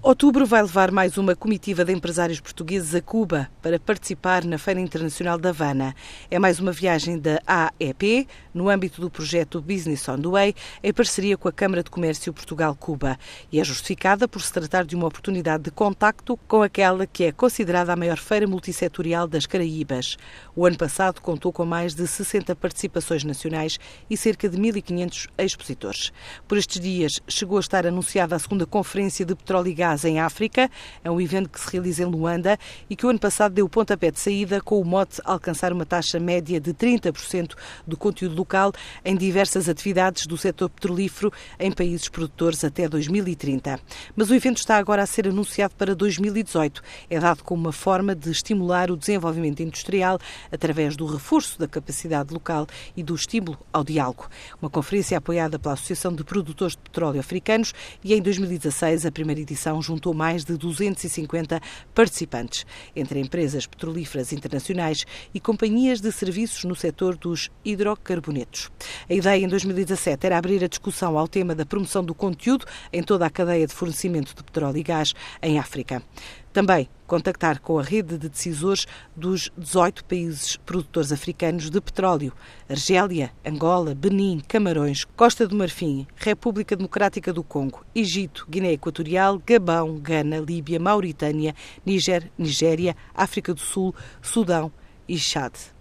Outubro vai levar mais uma comitiva de empresários portugueses a Cuba para participar na Feira Internacional da Havana. É mais uma viagem da AEP, no âmbito do projeto Business on the Way, em parceria com a Câmara de Comércio Portugal-Cuba, e é justificada por se tratar de uma oportunidade de contacto com aquela que é considerada a maior feira multissetorial das Caraíbas. O ano passado contou com mais de 60 participações nacionais e cerca de 1.500 expositores. Por estes dias chegou a estar anunciada a segunda Conferência de Petróleo e Gás Gás em África. É um evento que se realiza em Luanda e que o ano passado deu o pontapé de saída com o mote alcançar uma taxa média de 30% do conteúdo local em diversas atividades do setor petrolífero em países produtores até 2030. Mas o evento está agora a ser anunciado para 2018. É dado como uma forma de estimular o desenvolvimento industrial através do reforço da capacidade local e do estímulo ao diálogo. Uma conferência apoiada pela Associação de Produtores de Petróleo Africanos e em 2016 a primeira edição juntou mais de 250 participantes, entre empresas petrolíferas internacionais e companhias de serviços no setor dos hidrocarbonetos. A ideia em 2017 era abrir a discussão ao tema da promoção do conteúdo em toda a cadeia de fornecimento de petróleo e gás em África. Também contactar com a rede de decisores dos 18 países produtores africanos de petróleo: Argélia, Angola, Benin, Camarões, Costa do Marfim, República Democrática do Congo, Egito, Guiné Equatorial, Gabão, Gana, Líbia, Mauritânia, Níger, Nigéria, África do Sul, Sudão e Chad.